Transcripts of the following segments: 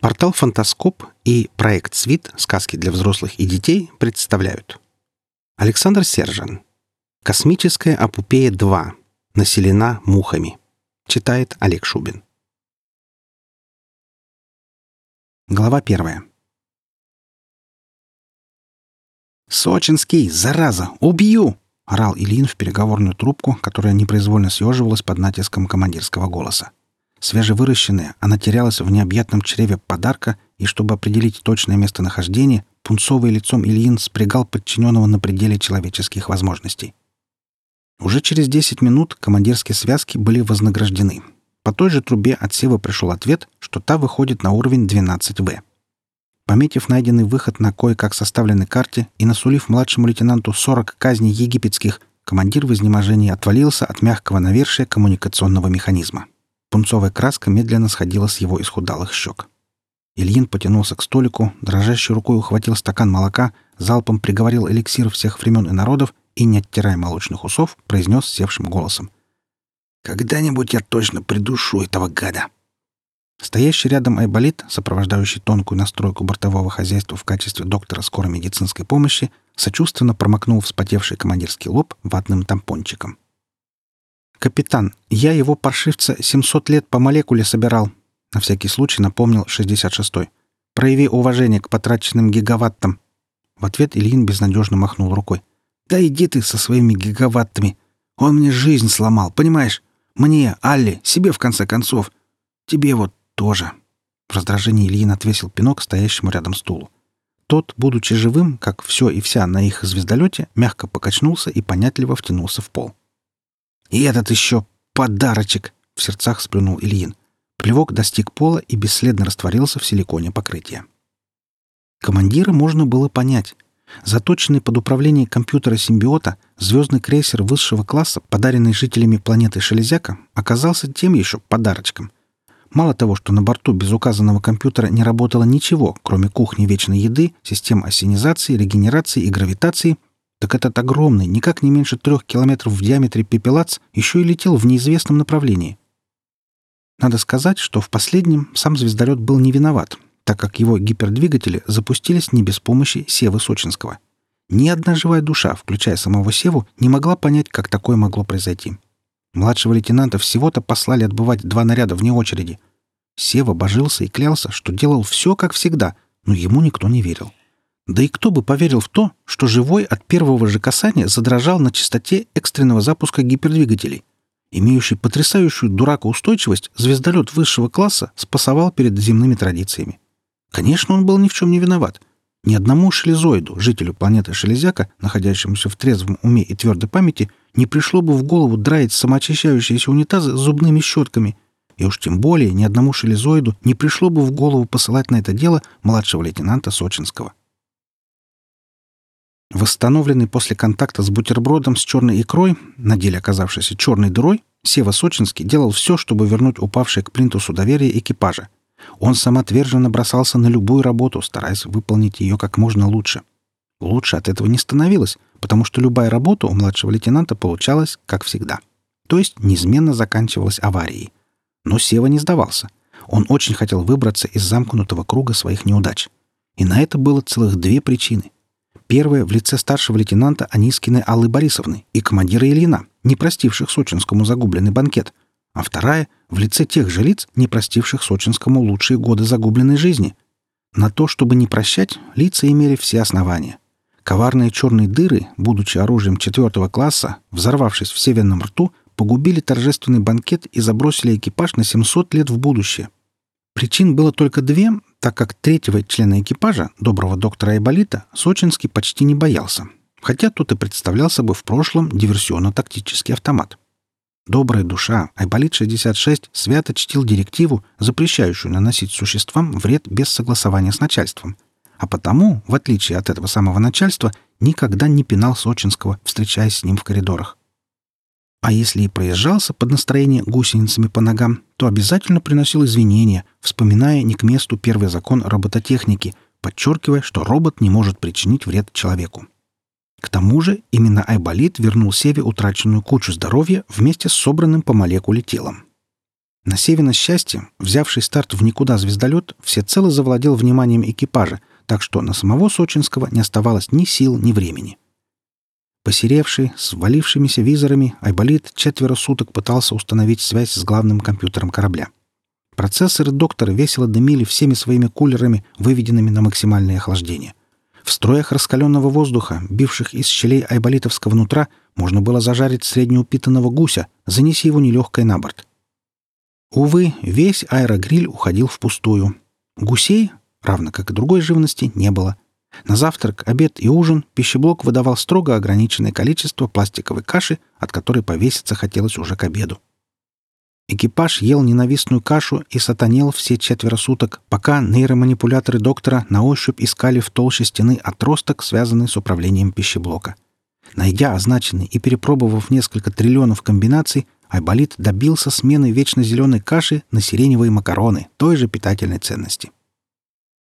Портал «Фантаскоп» и проект «Свит. Сказки для взрослых и детей» представляют. Александр Сержан. Космическая Апупея-2. Населена мухами. Читает Олег Шубин. Глава первая. «Сочинский, зараза! Убью!» — орал Ильин в переговорную трубку, которая непроизвольно съеживалась под натиском командирского голоса. Свежевыращенная, она терялась в необъятном чреве подарка, и чтобы определить точное местонахождение, пунцовый лицом Ильин спрягал подчиненного на пределе человеческих возможностей. Уже через 10 минут командирские связки были вознаграждены. По той же трубе от Сева пришел ответ, что та выходит на уровень 12В. Пометив найденный выход на кое-как составленной карте и насулив младшему лейтенанту 40 казней египетских, командир в изнеможении отвалился от мягкого навершия коммуникационного механизма. Пунцовая краска медленно сходила с его исхудалых щек. Ильин потянулся к столику, дрожащей рукой ухватил стакан молока, залпом приговорил эликсир всех времен и народов и, не оттирая молочных усов, произнес севшим голосом. «Когда-нибудь я точно придушу этого гада!» Стоящий рядом Айболит, сопровождающий тонкую настройку бортового хозяйства в качестве доктора скорой медицинской помощи, сочувственно промокнул вспотевший командирский лоб ватным тампончиком. «Капитан, я его паршивца 700 лет по молекуле собирал», — на всякий случай напомнил 66-й. «Прояви уважение к потраченным гигаваттам». В ответ Ильин безнадежно махнул рукой. «Да иди ты со своими гигаваттами. Он мне жизнь сломал, понимаешь? Мне, Алле, себе в конце концов. Тебе вот тоже». В раздражении Ильин отвесил пинок стоящему рядом стулу. Тот, будучи живым, как все и вся на их звездолете, мягко покачнулся и понятливо втянулся в пол. «И этот еще подарочек!» — в сердцах сплюнул Ильин. Плевок достиг пола и бесследно растворился в силиконе покрытия. Командира можно было понять. Заточенный под управление компьютера симбиота, звездный крейсер высшего класса, подаренный жителями планеты Шелезяка, оказался тем еще подарочком. Мало того, что на борту без указанного компьютера не работало ничего, кроме кухни вечной еды, систем осенизации, регенерации и гравитации — так этот огромный, никак не меньше трех километров в диаметре пепелац еще и летел в неизвестном направлении. Надо сказать, что в последнем сам звездолет был не виноват, так как его гипердвигатели запустились не без помощи Севы Сочинского. Ни одна живая душа, включая самого Севу, не могла понять, как такое могло произойти. Младшего лейтенанта всего-то послали отбывать два наряда вне очереди. Сева божился и клялся, что делал все как всегда, но ему никто не верил. Да и кто бы поверил в то, что живой от первого же касания задрожал на частоте экстренного запуска гипердвигателей? Имеющий потрясающую дуракоустойчивость, звездолет высшего класса спасовал перед земными традициями. Конечно, он был ни в чем не виноват. Ни одному шелезоиду, жителю планеты Шелезяка, находящемуся в трезвом уме и твердой памяти, не пришло бы в голову драить самоочищающиеся унитазы зубными щетками. И уж тем более ни одному шелезоиду не пришло бы в голову посылать на это дело младшего лейтенанта Сочинского. Восстановленный после контакта с бутербродом с черной икрой, на деле оказавшейся черной дырой, Сева Сочинский делал все, чтобы вернуть упавшее к плинтусу доверие экипажа. Он самоотверженно бросался на любую работу, стараясь выполнить ее как можно лучше. Лучше от этого не становилось, потому что любая работа у младшего лейтенанта получалась, как всегда. То есть неизменно заканчивалась аварией. Но Сева не сдавался. Он очень хотел выбраться из замкнутого круга своих неудач. И на это было целых две причины — Первая в лице старшего лейтенанта Анискиной Аллы Борисовны и командира Ильина, не простивших Сочинскому загубленный банкет, а вторая в лице тех же лиц, не простивших Сочинскому лучшие годы загубленной жизни. На то, чтобы не прощать, лица имели все основания. Коварные черные дыры, будучи оружием четвертого класса, взорвавшись в северном рту, погубили торжественный банкет и забросили экипаж на 700 лет в будущее. Причин было только две, так как третьего члена экипажа, доброго доктора Айболита, Сочинский почти не боялся, хотя тот и представлял собой в прошлом диверсионно-тактический автомат. Добрая душа, Айболит-66 свято чтил директиву, запрещающую наносить существам вред без согласования с начальством, а потому, в отличие от этого самого начальства, никогда не пинал Сочинского, встречаясь с ним в коридорах. А если и проезжался под настроение гусеницами по ногам, то обязательно приносил извинения, вспоминая не к месту первый закон робототехники, подчеркивая, что робот не может причинить вред человеку. К тому же именно Айболит вернул Севе утраченную кучу здоровья вместе с собранным по молекуле телом. На Севино счастье, взявший старт в никуда звездолет, всецело завладел вниманием экипажа, так что на самого Сочинского не оставалось ни сил, ни времени. Посеревший, с валившимися визорами, Айболит четверо суток пытался установить связь с главным компьютером корабля. Процессоры доктора весело дымили всеми своими кулерами, выведенными на максимальное охлаждение. В строях раскаленного воздуха, бивших из щелей айболитовского нутра, можно было зажарить среднеупитанного гуся, занеси его нелегкой на борт. Увы, весь аэрогриль уходил впустую. Гусей, равно как и другой живности, не было. На завтрак, обед и ужин пищеблок выдавал строго ограниченное количество пластиковой каши, от которой повеситься хотелось уже к обеду. Экипаж ел ненавистную кашу и сатанел все четверо суток, пока нейроманипуляторы доктора на ощупь искали в толще стены отросток, связанный с управлением пищеблока. Найдя означенный и перепробовав несколько триллионов комбинаций, Айболит добился смены вечно зеленой каши на сиреневые макароны той же питательной ценности.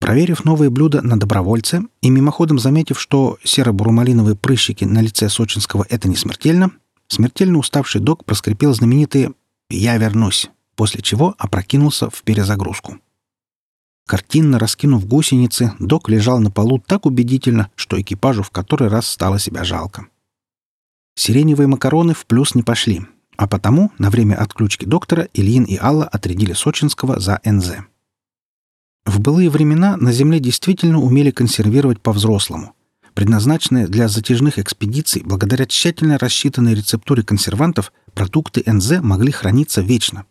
Проверив новые блюда на добровольце и мимоходом заметив, что серо-бурумалиновые прыщики на лице Сочинского — это не смертельно, смертельно уставший док проскрипел знаменитые «Я вернусь», после чего опрокинулся в перезагрузку. Картинно раскинув гусеницы, док лежал на полу так убедительно, что экипажу в который раз стало себя жалко. Сиреневые макароны в плюс не пошли, а потому на время отключки доктора Ильин и Алла отрядили Сочинского за НЗ. В былые времена на Земле действительно умели консервировать по-взрослому — Предназначенные для затяжных экспедиций, благодаря тщательно рассчитанной рецептуре консервантов, продукты НЗ могли храниться вечно.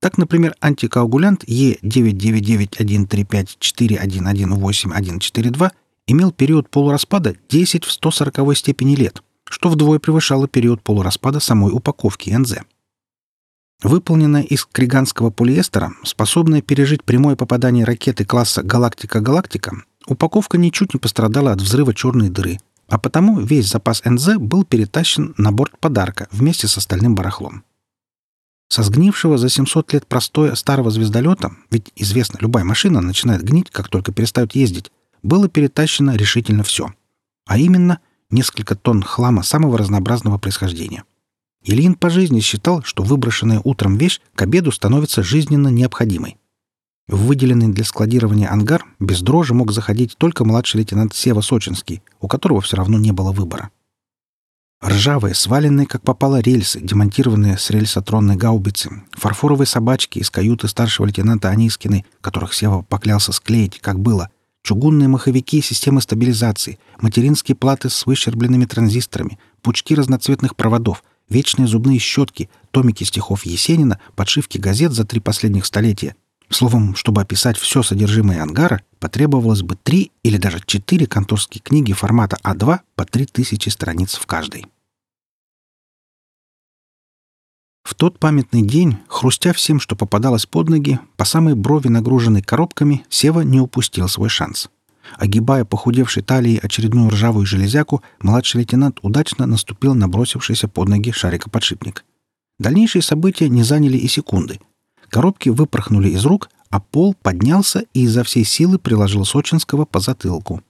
Так, например, антикоагулянт Е9991354118142 имел период полураспада 10 в 140 степени лет, что вдвое превышало период полураспада самой упаковки НЗ. Выполненная из криганского полиэстера, способная пережить прямое попадание ракеты класса «Галактика-Галактика», Упаковка ничуть не пострадала от взрыва черной дыры, а потому весь запас НЗ был перетащен на борт подарка вместе с остальным барахлом. Со сгнившего за 700 лет простоя старого звездолета, ведь известно, любая машина начинает гнить, как только перестают ездить, было перетащено решительно все. А именно, несколько тонн хлама самого разнообразного происхождения. Ильин по жизни считал, что выброшенная утром вещь к обеду становится жизненно необходимой. В выделенный для складирования ангар без дрожи мог заходить только младший лейтенант Сева Сочинский, у которого все равно не было выбора. Ржавые, сваленные, как попало, рельсы, демонтированные с рельсотронной гаубицы, фарфоровые собачки из каюты старшего лейтенанта Анискиной, которых Сева поклялся склеить, как было, чугунные маховики системы стабилизации, материнские платы с выщербленными транзисторами, пучки разноцветных проводов, вечные зубные щетки, томики стихов Есенина, подшивки газет за три последних столетия, Словом, чтобы описать все содержимое ангара, потребовалось бы три или даже четыре конторские книги формата А2 по 3000 страниц в каждой. В тот памятный день, хрустя всем, что попадалось под ноги, по самой брови нагруженной коробками, Сева не упустил свой шанс. Огибая похудевшей талией очередную ржавую железяку, младший лейтенант удачно наступил на бросившийся под ноги шарикоподшипник. Дальнейшие события не заняли и секунды — Коробки выпорхнули из рук, а пол поднялся и изо всей силы приложил Сочинского по затылку.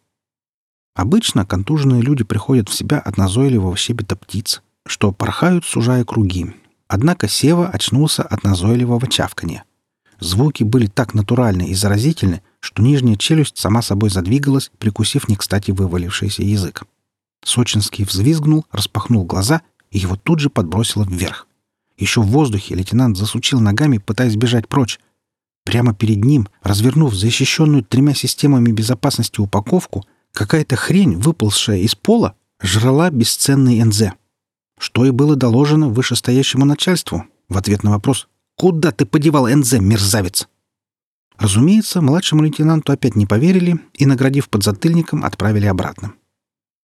Обычно контуженные люди приходят в себя от назойливого щебета птиц, что порхают, сужая круги. Однако Сева очнулся от назойливого чавканья. Звуки были так натуральны и заразительны, что нижняя челюсть сама собой задвигалась, прикусив не кстати вывалившийся язык. Сочинский взвизгнул, распахнул глаза, и его тут же подбросило вверх. Еще в воздухе лейтенант засучил ногами, пытаясь бежать прочь. Прямо перед ним, развернув защищенную тремя системами безопасности упаковку, какая-то хрень, выползшая из пола, жрала бесценный НЗ. Что и было доложено вышестоящему начальству в ответ на вопрос «Куда ты подевал НЗ, мерзавец?» Разумеется, младшему лейтенанту опять не поверили и, наградив подзатыльником, отправили обратно.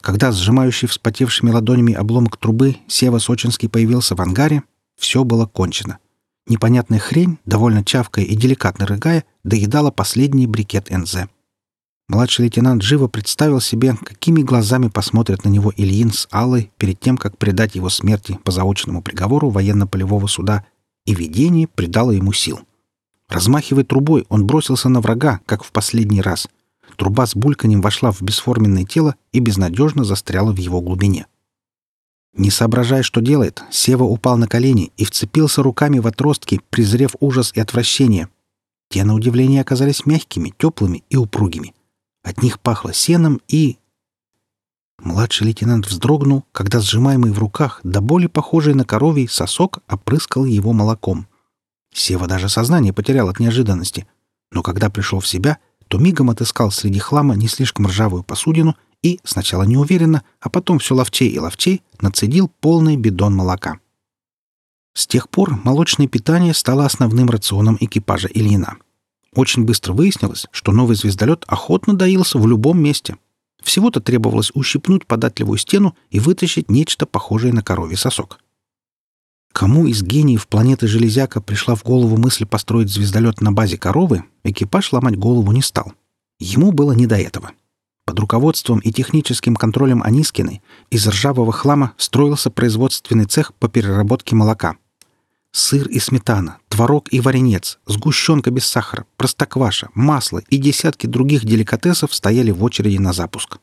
Когда сжимающий вспотевшими ладонями обломок трубы Сева Сочинский появился в ангаре, все было кончено. Непонятная хрень, довольно чавкая и деликатно рыгая, доедала последний брикет НЗ. Младший лейтенант живо представил себе, какими глазами посмотрят на него Ильин с Аллой перед тем, как предать его смерти по заочному приговору военно-полевого суда, и видение придало ему сил. Размахивая трубой, он бросился на врага, как в последний раз. Труба с бульканем вошла в бесформенное тело и безнадежно застряла в его глубине. Не соображая, что делает, Сева упал на колени и вцепился руками в отростки, презрев ужас и отвращение. Те, на удивление, оказались мягкими, теплыми и упругими. От них пахло сеном и... Младший лейтенант вздрогнул, когда сжимаемый в руках, до боли похожий на коровий, сосок опрыскал его молоком. Сева даже сознание потерял от неожиданности. Но когда пришел в себя, то мигом отыскал среди хлама не слишком ржавую посудину и, сначала неуверенно, а потом все ловчей и ловчей, нацедил полный бидон молока. С тех пор молочное питание стало основным рационом экипажа Ильина. Очень быстро выяснилось, что новый звездолет охотно доился в любом месте. Всего-то требовалось ущипнуть податливую стену и вытащить нечто похожее на коровий сосок. Кому из гениев планеты Железяка пришла в голову мысль построить звездолет на базе коровы, экипаж ломать голову не стал. Ему было не до этого. Под руководством и техническим контролем Анискиной из ржавого хлама строился производственный цех по переработке молока. Сыр и сметана, творог и варенец, сгущенка без сахара, простокваша, масло и десятки других деликатесов стояли в очереди на запуск.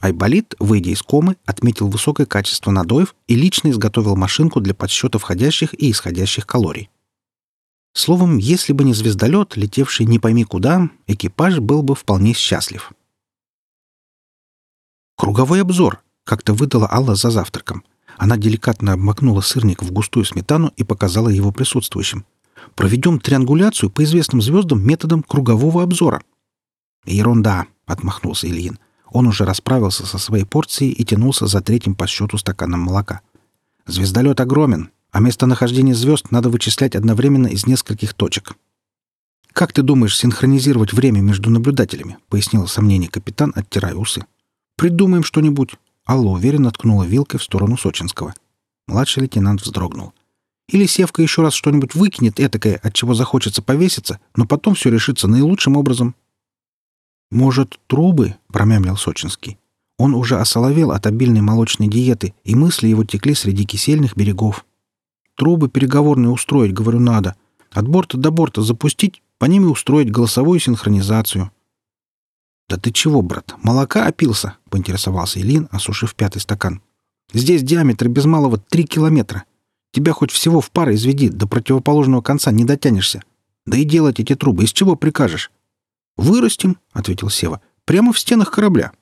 Айболит, выйдя из комы, отметил высокое качество надоев и лично изготовил машинку для подсчета входящих и исходящих калорий. Словом, если бы не звездолет, летевший не пойми куда, экипаж был бы вполне счастлив. «Круговой обзор», — как-то выдала Алла за завтраком. Она деликатно обмакнула сырник в густую сметану и показала его присутствующим. «Проведем триангуляцию по известным звездам методом кругового обзора». «Ерунда», — отмахнулся Ильин. Он уже расправился со своей порцией и тянулся за третьим по счету стаканом молока. «Звездолет огромен, а местонахождение звезд надо вычислять одновременно из нескольких точек». «Как ты думаешь синхронизировать время между наблюдателями?» — пояснил сомнение капитан, оттирая усы. Придумаем что-нибудь. Алла уверенно ткнула вилкой в сторону Сочинского. Младший лейтенант вздрогнул. Или Севка еще раз что-нибудь выкинет этакое, от чего захочется повеситься, но потом все решится наилучшим образом. «Может, трубы?» — промямлил Сочинский. Он уже осоловел от обильной молочной диеты, и мысли его текли среди кисельных берегов. «Трубы переговорные устроить, говорю, надо. От борта до борта запустить, по ними устроить голосовую синхронизацию. «Да ты чего, брат, молока опился?» — поинтересовался Ильин, осушив пятый стакан. «Здесь диаметр без малого три километра. Тебя хоть всего в пар изведи, до противоположного конца не дотянешься. Да и делать эти трубы из чего прикажешь?» «Вырастим», — ответил Сева, — «прямо в стенах корабля.